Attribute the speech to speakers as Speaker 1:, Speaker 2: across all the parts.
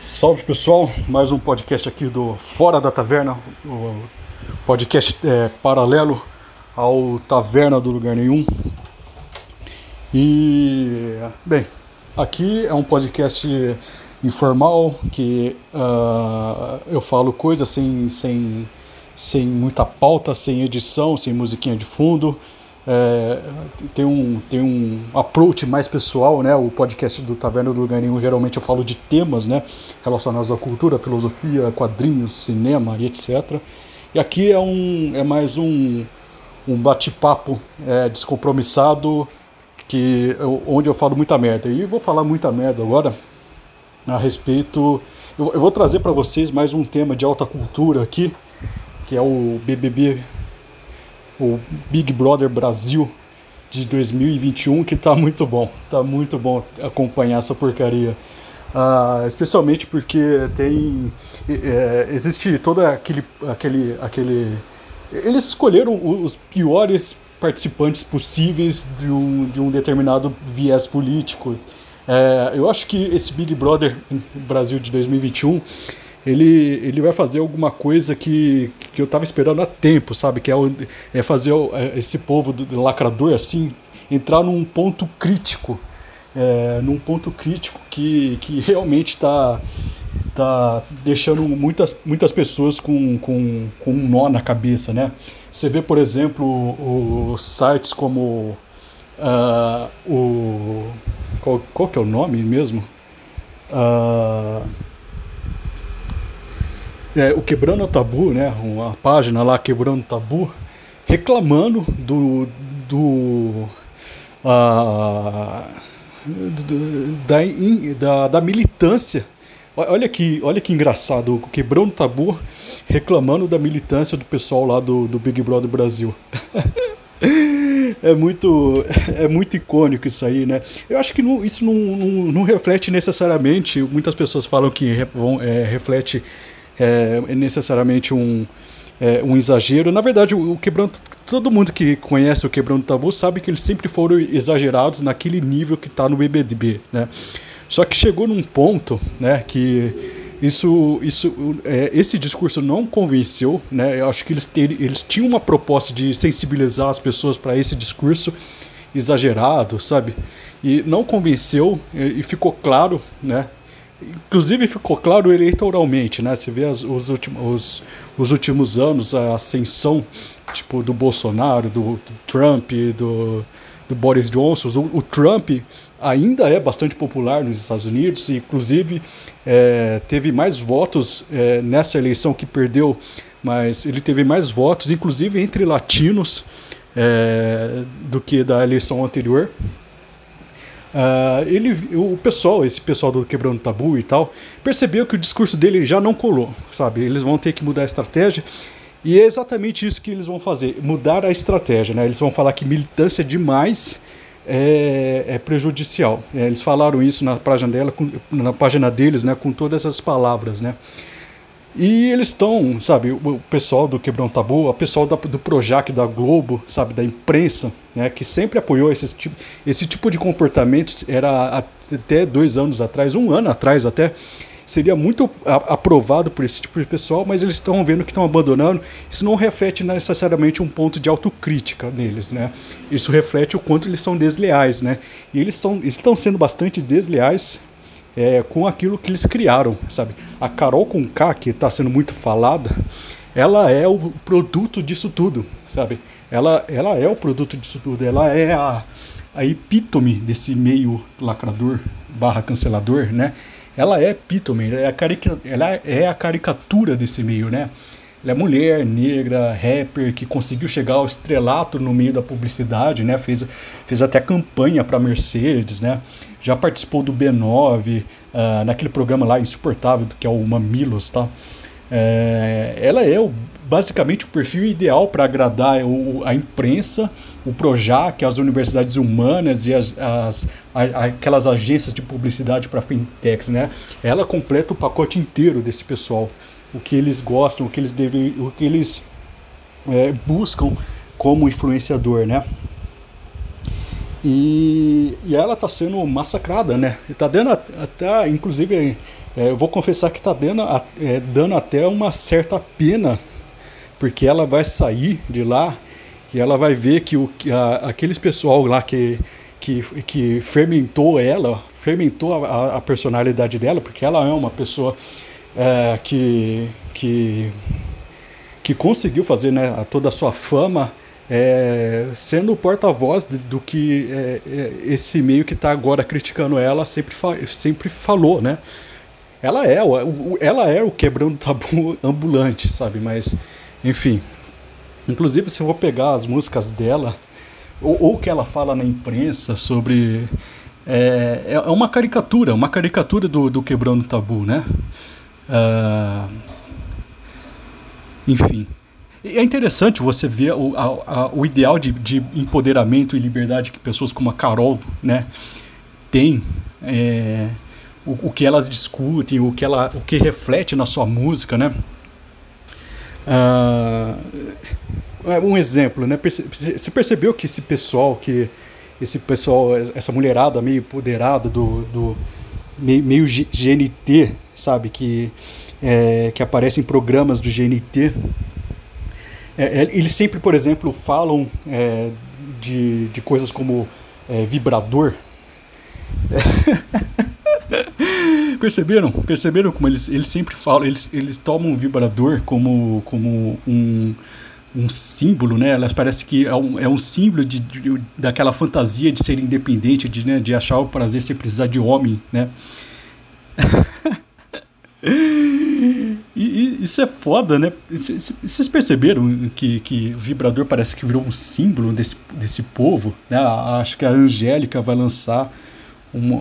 Speaker 1: Salve pessoal, mais um podcast aqui do Fora da Taverna, o podcast é, paralelo ao Taverna do Lugar Nenhum. E, bem, aqui é um podcast informal que uh, eu falo coisas sem, sem, sem muita pauta, sem edição, sem musiquinha de fundo. É, tem, um, tem um approach mais pessoal, né? O podcast do Taverna do Nenhum, geralmente eu falo de temas, né? Relacionados à cultura, filosofia, quadrinhos, cinema e etc. E aqui é, um, é mais um, um bate-papo é, descompromissado, que, onde eu falo muita merda. E vou falar muita merda agora a respeito... Eu vou trazer para vocês mais um tema de alta cultura aqui, que é o BBB o Big Brother Brasil de 2021, que tá muito bom. Tá muito bom acompanhar essa porcaria. Uh, especialmente porque tem. É, existe todo aquele, aquele, aquele. Eles escolheram os piores participantes possíveis de um, de um determinado viés político. É, eu acho que esse Big Brother Brasil de 2021 ele, ele vai fazer alguma coisa que, que eu tava esperando há tempo, sabe? Que é, o, é fazer o, é, esse povo do, do, lacrador, assim, entrar num ponto crítico. É, num ponto crítico que, que realmente está tá deixando muitas, muitas pessoas com, com, com um nó na cabeça, né? Você vê, por exemplo, os sites como uh, o... Qual, qual que é o nome mesmo? Uh, é, o Quebrando o Tabu, né, uma página lá Quebrando o Tabu, reclamando do, do, da, da, da, militância. Olha que, olha que engraçado, Quebrando Tabu reclamando da militância do pessoal lá do, do Big Brother Brasil. é muito é muito icônico isso aí, né? Eu acho que não, isso não, não, não, reflete necessariamente. Muitas pessoas falam que vão, é, reflete é, é necessariamente um, é, um exagero. Na verdade, o, o. Todo mundo que conhece o Quebrando Tabu sabe que eles sempre foram exagerados naquele nível que está no BBB, né? Só que chegou num ponto, né, que isso, isso, é, esse discurso não convenceu, né? Eu acho que eles, ter, eles tinham uma proposta de sensibilizar as pessoas para esse discurso exagerado, sabe? E não convenceu e, e ficou claro, né? Inclusive ficou claro eleitoralmente, né? Se vê as, os, últimos, os, os, últimos anos, a ascensão tipo do Bolsonaro, do, do Trump, do, do Boris Johnson. O, o, Trump ainda é bastante popular nos Estados Unidos, inclusive é, teve mais votos é, nessa eleição que perdeu, mas ele teve mais votos, inclusive entre latinos, é, do que da eleição anterior. Uh, ele, o pessoal, esse pessoal do Quebrando Tabu e tal, percebeu que o discurso dele já não colou, sabe? Eles vão ter que mudar a estratégia. E é exatamente isso que eles vão fazer, mudar a estratégia, né? Eles vão falar que militância demais é, é prejudicial. É, eles falaram isso na página, dela, na página deles, né, com todas essas palavras, né? E eles estão, sabe, o pessoal do Quebrão Tabu, o pessoal da, do Projac, da Globo, sabe, da imprensa, né, que sempre apoiou esse tipo, esse tipo de comportamento, era até dois anos atrás, um ano atrás até, seria muito aprovado por esse tipo de pessoal, mas eles estão vendo que estão abandonando. Isso não reflete necessariamente um ponto de autocrítica neles, né? Isso reflete o quanto eles são desleais, né? E eles estão sendo bastante desleais é, com aquilo que eles criaram, sabe? A Carol com K, que está sendo muito falada, ela é o produto disso tudo, sabe? Ela, ela é o produto disso tudo, ela é a, a epítome desse meio lacrador barra cancelador, né? Ela é epítome, ela é, a carica, ela é a caricatura desse meio, né? Ela é mulher, negra, rapper, que conseguiu chegar ao estrelato no meio da publicidade, né? Fez, fez até campanha para Mercedes, né? Já participou do B9, uh, ah, naquele programa lá insuportável que é o Mamilos, tá? É, ela é o, basicamente o perfil ideal para agradar o, a imprensa, o Projac, as universidades humanas e as, as a, aquelas agências de publicidade para fintechs, né? Ela completa o pacote inteiro desse pessoal o que eles gostam, o que eles devem, o que eles é, buscam como influenciador, né? E, e ela está sendo massacrada, né? Está dando até, inclusive, É, eu vou confessar que está dando, é, dando até uma certa pena, porque ela vai sair de lá e ela vai ver que, o, a, aqueles pessoal lá que, que, que fermentou ela, fermentou a, a personalidade dela, porque ela é uma pessoa é, que, que, que conseguiu fazer né, toda a sua fama é, sendo o porta-voz do que é, é, esse meio que está agora criticando ela sempre, fa sempre falou, né? Ela é, ela é o quebrando tabu ambulante, sabe? Mas, enfim. Inclusive, se eu vou pegar as músicas dela, ou o que ela fala na imprensa sobre. É, é uma caricatura, uma caricatura do, do quebrando tabu, né? Uh, enfim. É interessante você ver o, a, a, o ideal de, de, empoderamento e liberdade que pessoas como a Carol né, têm, é, o, o, que elas discutem, o que, ela, o que reflete na sua música, né? Uh, um exemplo, né? Você percebeu que esse pessoal, que esse pessoal, essa mulherada meio empoderada do, do meio, meio GNT, sabe, que é, que aparece em programas do GNT, é, é, eles sempre, por exemplo, falam é, de, de coisas como é, vibrador. Perceberam? Perceberam como eles, eles sempre falam, eles, eles tomam o vibrador como, como um, um símbolo, né? Elas parece que é um, é um símbolo de, de, daquela fantasia de ser independente, de, né, de achar o prazer sem precisar de homem, né? E, e, isso é foda, né? Vocês perceberam que, que o vibrador parece que virou um símbolo desse, desse povo? Né? Acho que a Angélica vai lançar uma.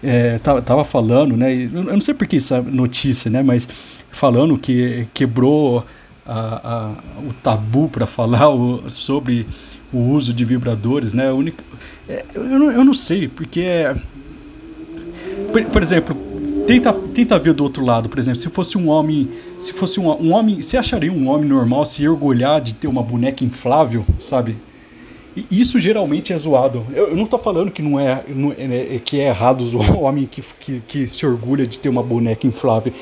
Speaker 1: É, tava falando, né? Eu não sei por que essa notícia, né? Mas falando que quebrou a, a, o tabu para falar o, sobre o uso de vibradores, né? É, eu, não, eu não sei, porque. É, por, por exemplo, Tenta, tenta ver do outro lado, por exemplo, se fosse um homem, se fosse um, um homem, você acharia um homem normal se orgulhar de ter uma boneca inflável, sabe? E isso geralmente é zoado. Eu, eu não tô falando que não é, não, é, é que é errado zoar um homem que, que, que se orgulha de ter uma boneca inflável.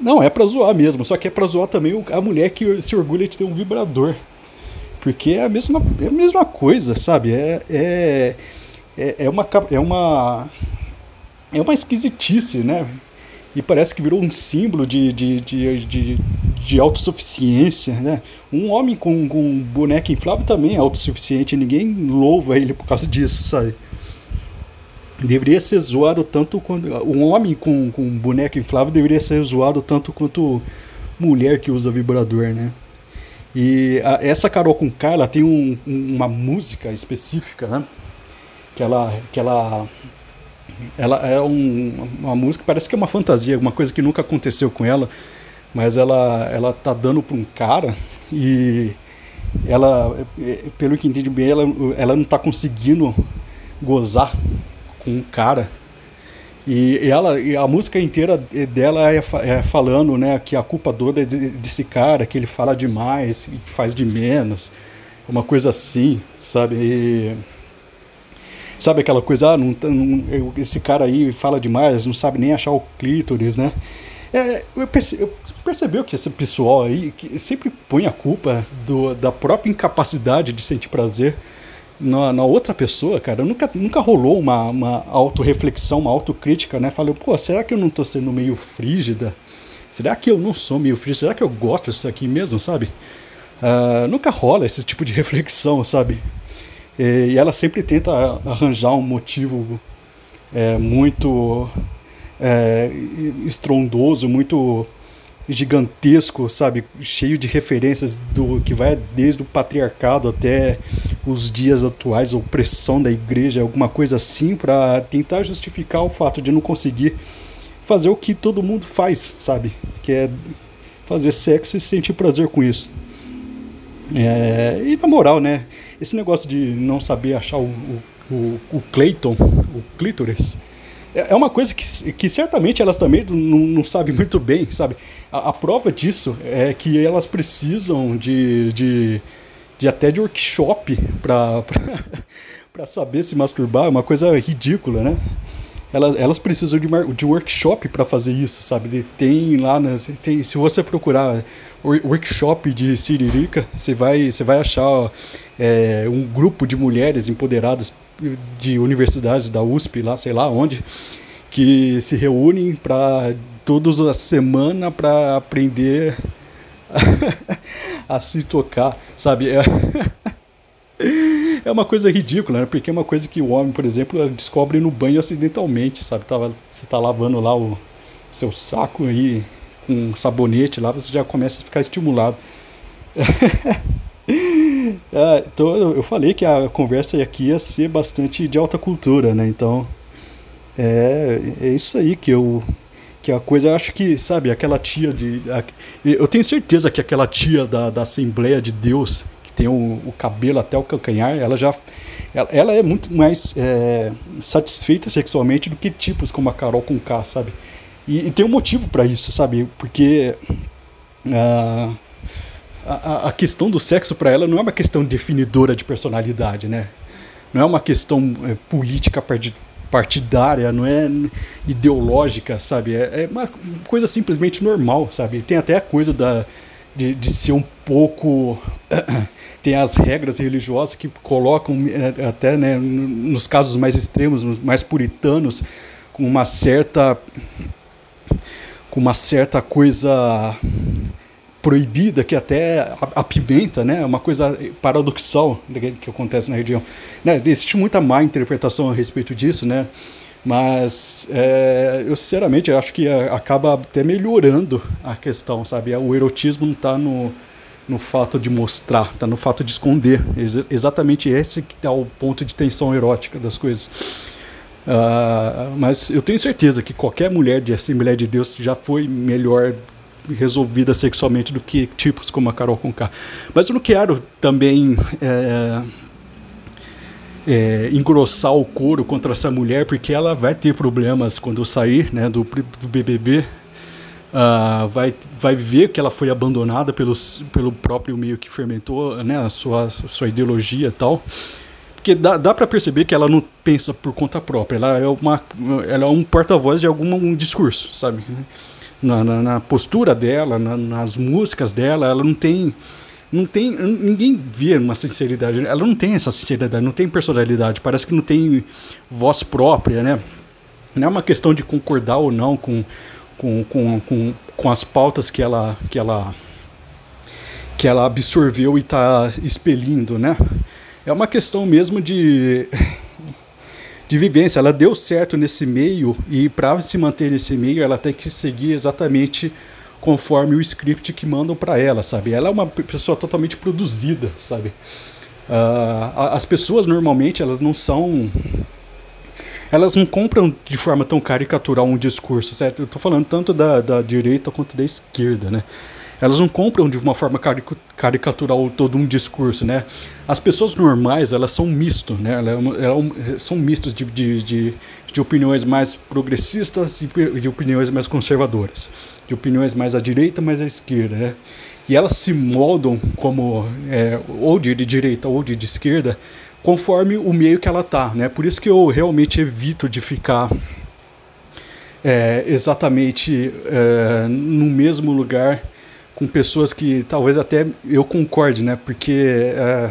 Speaker 1: Não, é pra zoar mesmo, só que é pra zoar também a mulher que se orgulha de ter um vibrador. Porque é a mesma, é a mesma coisa, sabe? É, é, é, é uma, é uma é uma esquisitice, né? E parece que virou um símbolo de, de, de, de, de autossuficiência, né? Um homem com, com boneca inflável também é autossuficiente, ninguém louva ele por causa disso, sabe? Deveria ser zoado tanto quanto. Um homem com, com boneca inflável deveria ser zoado tanto quanto mulher que usa vibrador, né? E a, essa Carol com K, ela tem um, uma música específica, né? Que ela, que ela ela é um, uma música, parece que é uma fantasia, uma coisa que nunca aconteceu com ela, mas ela, ela tá dando para um cara e ela, pelo que entendi bem, ela, ela não tá conseguindo gozar com um cara. E ela, e a música inteira dela é, é, falando, né, que a culpa toda é desse cara, que ele fala demais, que faz de menos, uma coisa assim, sabe? E, Sabe aquela coisa, ah, não, não, esse cara aí fala demais, não sabe nem achar o clítoris, né? É, eu, perce, eu percebeu que esse pessoal aí que sempre põe a culpa do, da própria incapacidade de sentir prazer na, na outra pessoa, cara. Nunca, nunca rolou uma, uma autorreflexão, uma autocrítica, né? Falei, pô, será que eu não tô sendo meio frígida? Será que eu não sou meio frígida? Será que eu gosto disso aqui mesmo, sabe? Uh, nunca rola esse tipo de reflexão, sabe? E ela sempre tenta arranjar um motivo é, muito é, estrondoso, muito gigantesco, sabe, cheio de referências do que vai desde o patriarcado até os dias atuais, a opressão da igreja, alguma coisa assim, para tentar justificar o fato de não conseguir fazer o que todo mundo faz, sabe, que é fazer sexo e sentir prazer com isso. É, e na moral, né? Esse negócio de não saber achar o, o, o Clayton, o clítoris, é, é uma coisa que, que certamente elas também não, não sabem muito bem, sabe? A, a, prova disso é que elas precisam de, de, de até de workshop para saber se masturbar, é uma coisa ridícula, né? Elas, elas precisam de, de workshop para fazer isso, sabe? Tem lá, né, tem, se você procurar workshop de Siririca, você vai, você vai achar é, um grupo de mulheres empoderadas de universidades da USP, lá, sei lá onde, que se reúnem para todas as semana para aprender a se tocar, sabe? É, é uma coisa ridícula, né? Porque é uma coisa que o homem, por exemplo, descobre no banho acidentalmente, sabe? Tava, você tá lavando lá o seu saco aí com um sabonete lá, você já começa a ficar estimulado. é, então, eu falei que a conversa aqui ia ser bastante de alta cultura, né? Então, é, é isso aí que eu que a coisa, acho que, sabe, aquela tia de. A, eu tenho certeza que aquela tia da, da Assembleia de Deus, tem o, o cabelo até o calcanhar, ela já. Ela, ela é muito mais é, satisfeita sexualmente do que tipos como a Carol com K, sabe? E, e tem um motivo para isso, sabe? Porque. Uh, a, a, questão do sexo para ela não é uma questão definidora de personalidade, né? Não é uma questão é, política partidária, não é ideológica, sabe? É, é, uma coisa simplesmente normal, sabe? Tem até a coisa da, de, de ser um pouco. tem as regras religiosas que colocam, é, até né, nos casos mais extremos, mais puritanos, com uma certa. com uma certa coisa proibida que até apimenta, né? É uma coisa paradoxal que acontece na região. Né? Existe muita má interpretação a respeito disso, né? Mas é, eu sinceramente acho que acaba até melhorando a questão, sabe? O erotismo não está no, no fato de mostrar, está no fato de esconder. Ex exatamente esse que é o ponto de tensão erótica das coisas. Uh, mas eu tenho certeza que qualquer mulher de Assembleia de Deus já foi melhor resolvida sexualmente do que tipos como a Carol Conká. Mas eu não quero também é, é, engrossar o couro contra essa mulher, porque ela vai ter problemas quando sair né, do, do BBB. Uh, vai, vai ver que ela foi abandonada pelos, pelo próprio meio que fermentou né, a sua, sua ideologia e tal. Porque dá, dá para perceber que ela não pensa por conta própria, ela é, uma, ela é um porta-voz de algum um discurso, sabe? na, na, na postura dela, na, nas músicas dela, ela não tem não tem ninguém vê uma sinceridade ela não tem essa sinceridade não tem personalidade parece que não tem voz própria né não é uma questão de concordar ou não com com, com, com, com as pautas que ela que ela que ela absorveu e está expelindo né é uma questão mesmo de de vivência. Ela deu certo nesse meio e para se manter nesse meio, ela tem que seguir exatamente conforme o script que mandam para ela, sabe? Ela é uma pessoa totalmente produzida, sabe? Uh, as pessoas normalmente elas não são elas não compram de forma tão caricatural um discurso, certo? Eu estou falando tanto da, da direita quanto da esquerda, né? elas não compram de uma forma caricatural todo um discurso, né? As pessoas normais, elas são misto, né? Elas, elas são mistos de, de, de, de, opiniões mais progressistas e de opiniões mais conservadoras, de opiniões mais à direita, mais à esquerda, né? E elas se moldam como é, ou de, direita ou de esquerda conforme o meio que ela tá, né? Por isso que eu realmente evito de ficar é, exatamente é, no mesmo lugar com pessoas que talvez até eu concorde, né? Porque é,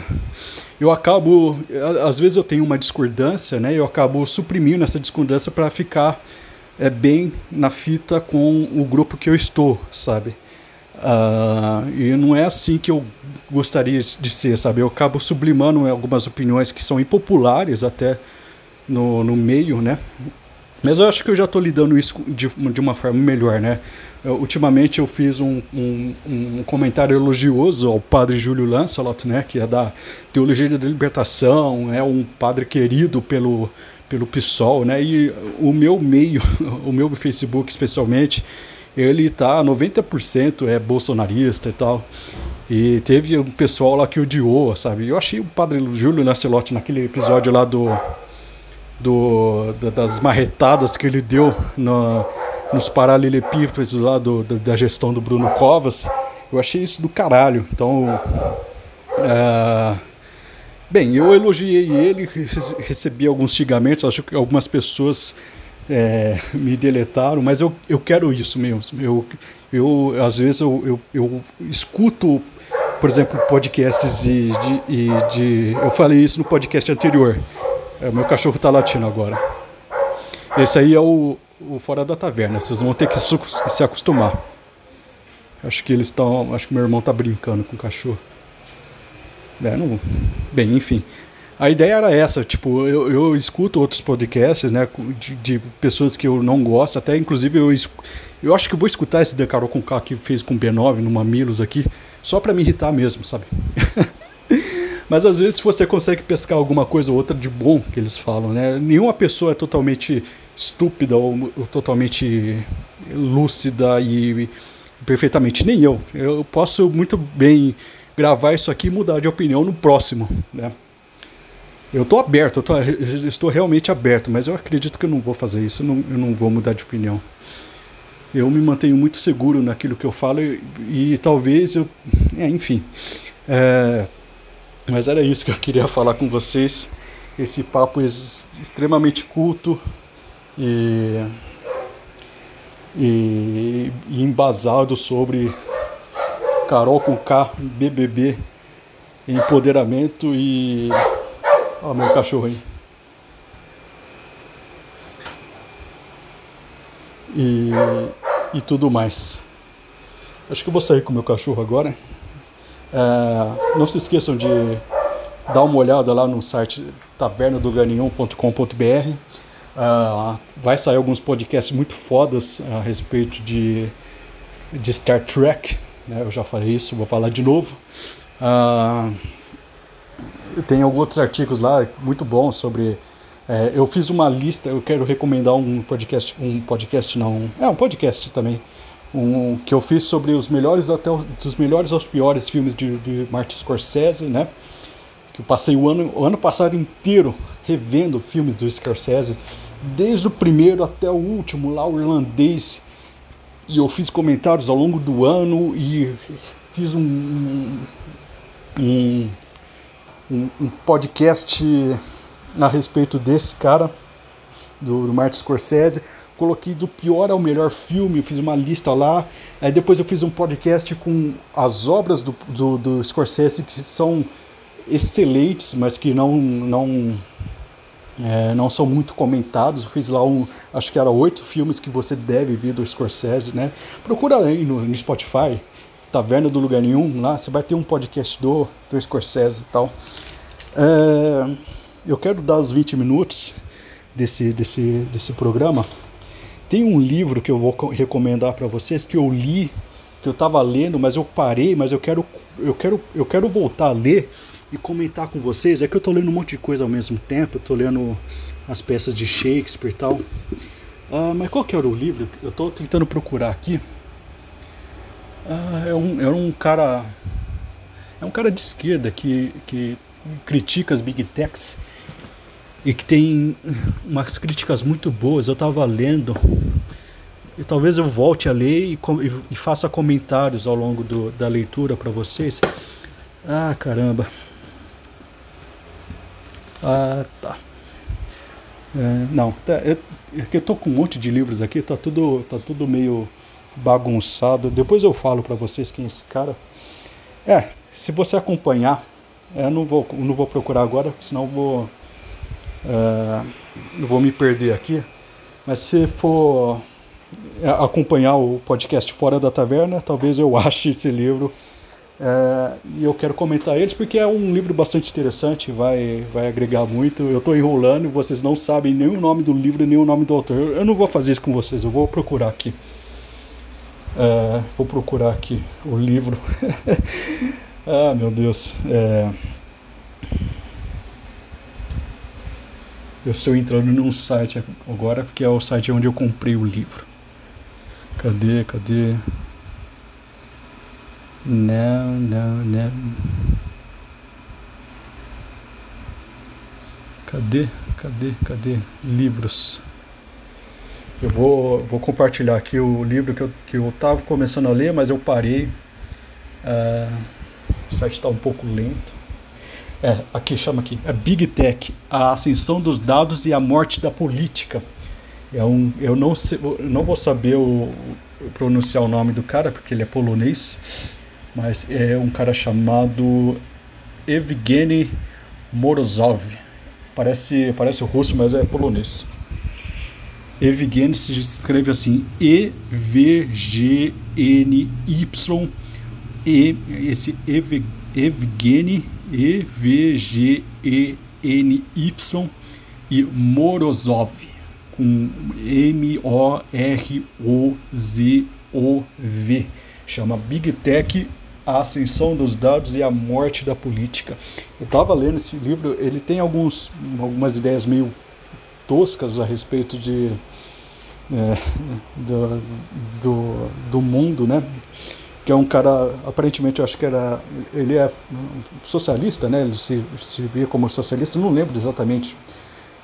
Speaker 1: eu acabo, às vezes eu tenho uma discordância, né? Eu acabo suprimindo essa discordância para ficar é, bem na fita com o grupo que eu estou, sabe? Uh, e não é assim que eu gostaria de ser, sabe? Eu acabo sublimando algumas opiniões que são impopulares até no, no meio, né? Mas eu acho que eu já estou lidando isso de, de uma forma melhor, né? Eu, ultimamente eu fiz um, um, um, comentário elogioso ao padre Júlio Lancelot, né? Que é da Teologia da Libertação, é um padre querido pelo, pelo PSOL, né? E o meu meio, o meu Facebook especialmente, ele tá 90% é bolsonarista e tal. E teve um pessoal lá que odiou, sabe? Eu achei o padre Júlio Lancelot naquele episódio lá do do, das marretadas que ele deu no, nos paralelepípedos lá do, da, da, gestão do Bruno Covas, eu achei isso do caralho. Então, é, bem, eu elogiei ele, recebi alguns xingamentos, acho que algumas pessoas é, me deletaram, mas eu, eu quero isso mesmo. Eu, eu às vezes eu, eu, eu escuto, por exemplo, podcasts de, de, de, Eu falei isso no podcast anterior. É, meu cachorro está latindo agora. Esse aí é o, o Fora da Taverna. Vocês vão ter que se acostumar. Acho que eles estão. Acho que meu irmão está brincando com o cachorro. É, não, bem, enfim. A ideia era essa, tipo, eu, eu escuto outros podcasts, né, de, de, pessoas que eu não gosto, até inclusive eu, eu acho que vou escutar esse The Carol com K que fez com o B9 no Mamilos aqui, só para me irritar mesmo, sabe? Mas às vezes você consegue pescar alguma coisa ou outra de bom que eles falam, né? Nenhuma pessoa é totalmente estúpida ou, ou totalmente lúcida e, e perfeitamente, nem eu. Eu posso muito bem gravar isso aqui e mudar de opinião no próximo, né? Eu estou aberto, eu tô, estou realmente aberto, mas eu acredito que eu não vou fazer isso, eu não, eu não vou mudar de opinião. Eu me mantenho muito seguro naquilo que eu falo e, e talvez eu. É, enfim. É, mas era isso que eu queria falar com vocês. Esse papo ex extremamente culto e, e, e embasado sobre Carol com K, BBB, empoderamento e Ó, meu cachorro aí. E, e tudo mais. Acho que eu vou sair com meu cachorro agora. É, não se esqueçam de dar uma olhada lá no site tavernadoganinhão.com.br. Uh, vai sair alguns podcasts muito fodas a respeito de, de Star Trek. Né? Eu já falei isso, vou falar de novo. Uh, tem outros artigos lá muito bons sobre. É, eu fiz uma lista, eu quero recomendar um podcast, um podcast não, é um podcast também, um que eu fiz sobre os melhores até dos melhores aos piores filmes de, de Martin Scorsese, né? Que eu passei o ano, o ano passado inteiro revendo filmes do Scorsese, desde o primeiro até o último, lá o irlandês. E eu fiz comentários ao longo do ano e fiz um, um, um um, um podcast a respeito desse cara, do, do Martin Scorsese. Coloquei do pior ao melhor filme, fiz uma lista lá. Aí depois eu fiz um podcast com as obras do, do, do Scorsese que são excelentes, mas que não, não, é, não são muito comentados. Eu fiz lá um, acho que era oito filmes que você deve ver do Scorsese, né? Procura aí no, no Spotify, Taverna do Lugar Nenhum, lá você vai ter um podcast do, do Scorsese e tal. É, eu quero dar os 20 minutos desse, desse, desse programa. Tem um livro que eu vou recomendar para vocês que eu li, que eu estava lendo, mas eu parei, mas eu quero, eu quero, eu quero voltar a ler e comentar com vocês. É que eu estou lendo um monte de coisa ao mesmo tempo, estou lendo as peças de Shakespeare e tal. Uh, mas qual que era o livro? Eu estou tentando procurar aqui. Ah, é, um, é um cara. É um cara de esquerda que, que critica as big techs e que tem umas críticas muito boas. Eu estava lendo e talvez eu volte a ler e, e faça comentários ao longo do, da leitura para vocês. Ah, caramba. Ah, tá. É, não, tá, é, é que eu tô com um monte de livros aqui, tá tudo, tá tudo meio bagunçado. Depois eu falo para vocês quem é esse cara. É, se você acompanhar, é, eu não vou, não vou procurar agora, senão eu vou, é, vou me perder aqui. Mas se for é, acompanhar o podcast Fora da Taverna, talvez eu ache esse livro. É, e eu quero comentar eles porque é um livro bastante interessante, vai, vai agregar muito. Eu estou enrolando vocês não sabem nem o nome do livro nem o nome do autor. Eu não vou fazer isso com vocês, eu vou procurar aqui. É, vou procurar aqui o livro. ah, meu Deus. É... Eu estou entrando num site agora, porque é o site onde eu comprei o livro. Cadê, cadê? Não, não, não. Cadê, cadê, cadê? Livros. Eu vou, vou compartilhar aqui o livro que eu, que eu tava começando a ler, mas eu parei. Uh, o site está um pouco lento. É, aqui chama aqui. É Big Tech, a ascensão dos dados e a morte da política. É um, eu não, sei, não vou saber o, pronunciar o nome do cara, porque ele é polonês, mas é um cara chamado Evgeny Morozov. Parece, parece russo, mas é polonês. Evgeny se escreve assim: E-V-G-N-Y. E, esse Ev, Evgeny, E-V-G-E-N-Y e Morozov, com M-O-R-O-Z-O-V. Chama Big Tech a ascensão dos dados e a morte da política. Eu estava lendo esse livro, ele tem alguns, algumas ideias meio toscas a respeito de é, do, do, do, mundo, né? Que é um cara, aparentemente, eu acho que era, ele é socialista, né? Ele se, se via como socialista, não lembro exatamente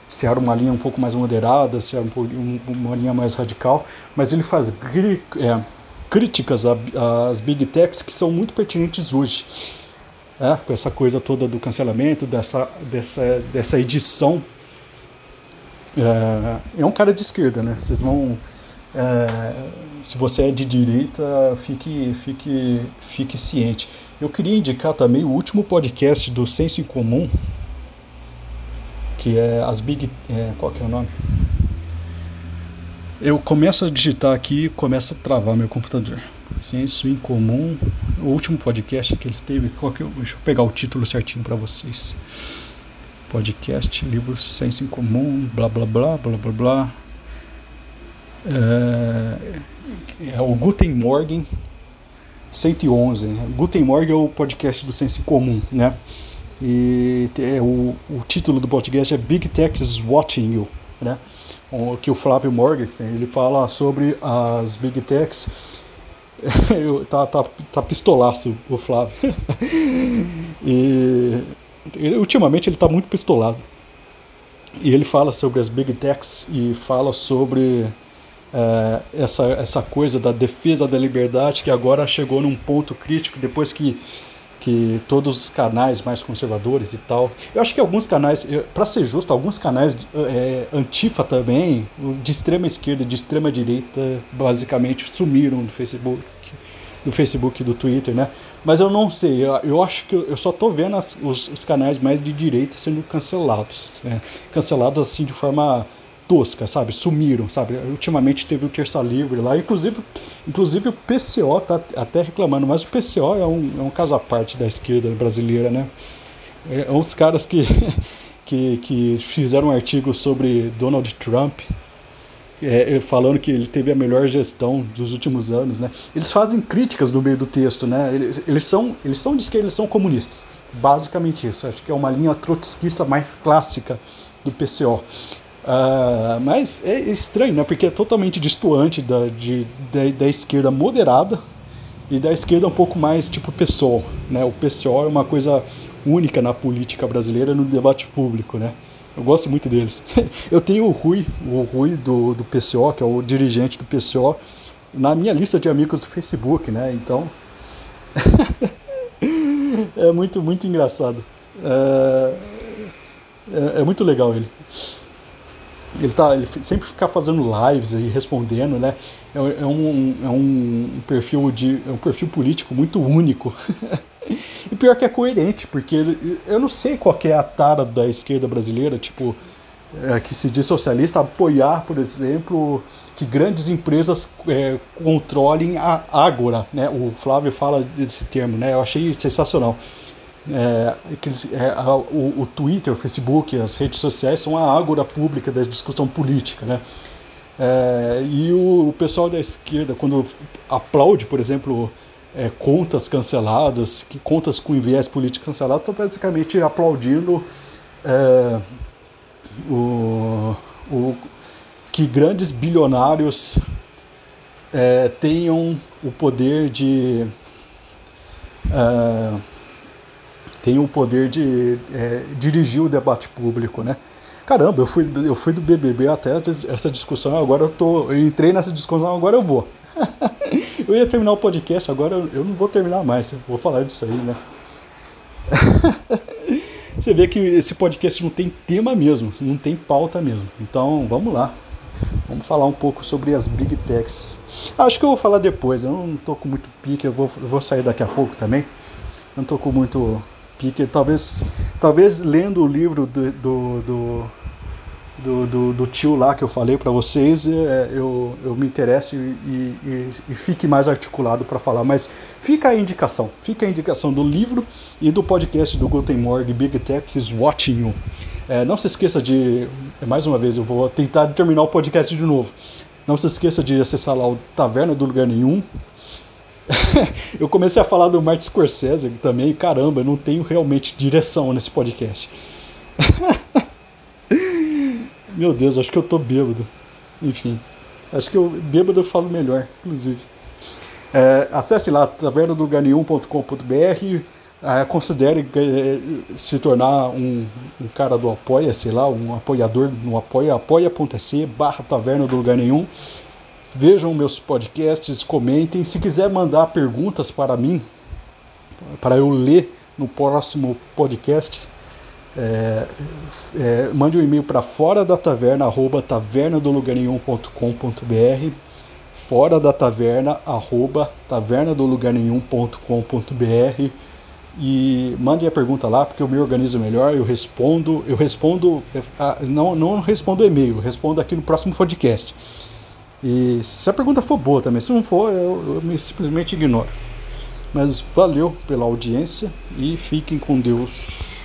Speaker 1: se era uma linha um pouco mais moderada, se era um, uma linha mais radical, mas ele faz é, críticas às big techs que são muito pertinentes hoje. É, com essa coisa toda do cancelamento, dessa, dessa, dessa edição. É, é um cara de esquerda, né? Vocês vão. É, se você é de direita, fique, fique, fique ciente. Eu queria indicar também o último podcast do Senso em Comum, que é as Big. É, qual que é o nome? Eu começo a digitar aqui e começa a travar meu computador. Senso em comum. O último podcast que eles teve, qual que eu, deixa eu pegar o título certinho para vocês. Podcast, livro Senso em Comum, blá blá blá, blá blá blá. É, é o Guten Morgen 111. Né? Guten Morgen é o podcast do Senso em Comum, né? E é, o, o título do podcast é Big Tech is Watching You, né? que o Flávio Morgenstern, ele fala sobre as Big Techs. tá, tá, tá pistolaço o Flávio. e ele, ultimamente ele tá muito pistolado. E ele fala sobre as Big Techs e fala sobre é, essa, essa coisa da defesa da liberdade que agora chegou num ponto crítico depois que que todos os canais mais conservadores e tal. Eu acho que alguns canais, para ser justo, alguns canais é, antifa também, de extrema esquerda, de extrema direita, basicamente sumiram do Facebook, do Facebook e do Twitter, né? Mas eu não sei, eu, eu acho que eu só tô vendo as, os, os, canais mais de direita sendo cancelados, né? cancelados assim de forma tosca, sabe? Sumiram, sabe? Ultimamente teve o Terça Livre lá, inclusive, inclusive o PCO tá até reclamando, mas o PCO é um, é um caso à parte da esquerda brasileira, né? É, é uns caras que, que, que fizeram um artigo sobre Donald Trump, é, falando que ele teve a melhor gestão dos últimos anos, né? Eles fazem críticas no meio do texto, né? Eles, eles são eles são de esquerda, eles são comunistas, basicamente isso. Acho que é uma linha trotskista mais clássica do PCO. Uh, mas é estranho, né? Porque é totalmente distoante da, de, da, da, esquerda moderada e da esquerda um pouco mais tipo PSOL, né? O PSOL é uma coisa única na política brasileira, no debate público, né? Eu gosto muito deles. Eu tenho o Rui, o Rui do, do PCO, que é o dirigente do PCO, na minha lista de amigos do Facebook, né? Então. é muito, muito engraçado. É, é, é muito legal ele. Ele, tá, ele sempre fica fazendo lives e respondendo, né? É, é, um, é um perfil de é um perfil político muito único. e pior que é coerente, porque eu não sei qual é a tara da esquerda brasileira, tipo, é, que se diz socialista, apoiar, por exemplo, que grandes empresas é, controlem a Ágora, né? O Flávio fala desse termo, né? Eu achei sensacional. É, é, a, o, o, Twitter, o Facebook, as redes sociais são a ágora pública da discussão política, né? É, e o, o, pessoal da esquerda, quando aplaude, por exemplo, é, contas canceladas, que contas com viés político canceladas, estão basicamente aplaudindo é, o, o, que grandes bilionários é, tenham o poder de tem o poder de é, dirigir o debate público, né? Caramba, eu fui, eu fui do BBB até essa discussão, agora eu tô, eu entrei nessa discussão, agora eu vou. eu ia terminar o podcast, agora eu, não vou terminar mais, vou falar disso aí, né? Você vê que esse podcast não tem tema mesmo, não tem pauta mesmo. Então, vamos lá. Vamos falar um pouco sobre as Big Techs. Acho que eu vou falar depois, eu não tô com muito pique, eu vou, eu vou sair daqui a pouco também. Não tô com muito pique, talvez, talvez lendo o livro do, do, do do, do, do, tio lá que eu falei para vocês, é, eu, eu me interesso e, e, e fique mais articulado para falar. Mas fica a indicação, fica a indicação do livro e do podcast do Guten Morgen Big Tech is Watching You. É, não se esqueça de, mais uma vez, eu vou tentar terminar o podcast de novo. Não se esqueça de acessar lá o Taverna do Lugar Nenhum. eu comecei a falar do Martin Scorsese também, caramba, eu não tenho realmente direção nesse podcast. Meu Deus, acho que eu tô bêbado. Enfim, acho que eu bêbado eu falo melhor, inclusive. É, acesse lá tavernadolugarnenhum.com.br é, considere é, se tornar um, um, cara do apoia, sei lá, um apoiador no apoia, apoia.se barra taverna do lugar nenhum. Vejam meus podcasts, comentem. Se quiser mandar perguntas para mim, para eu ler no próximo podcast, é, é, mande um e-mail para fora da taverna, arroba tavernadolugarnenhum.com.br fora da taverna, arroba tavernadolugarnenhum.com.br e mande a pergunta lá, porque eu me organizo melhor, eu respondo, eu respondo, é, não, não respondo e-mail, respondo aqui no próximo podcast. E se a pergunta for boa também, se não for, eu, eu me simplesmente ignoro. Mas valeu pela audiência e fiquem com Deus.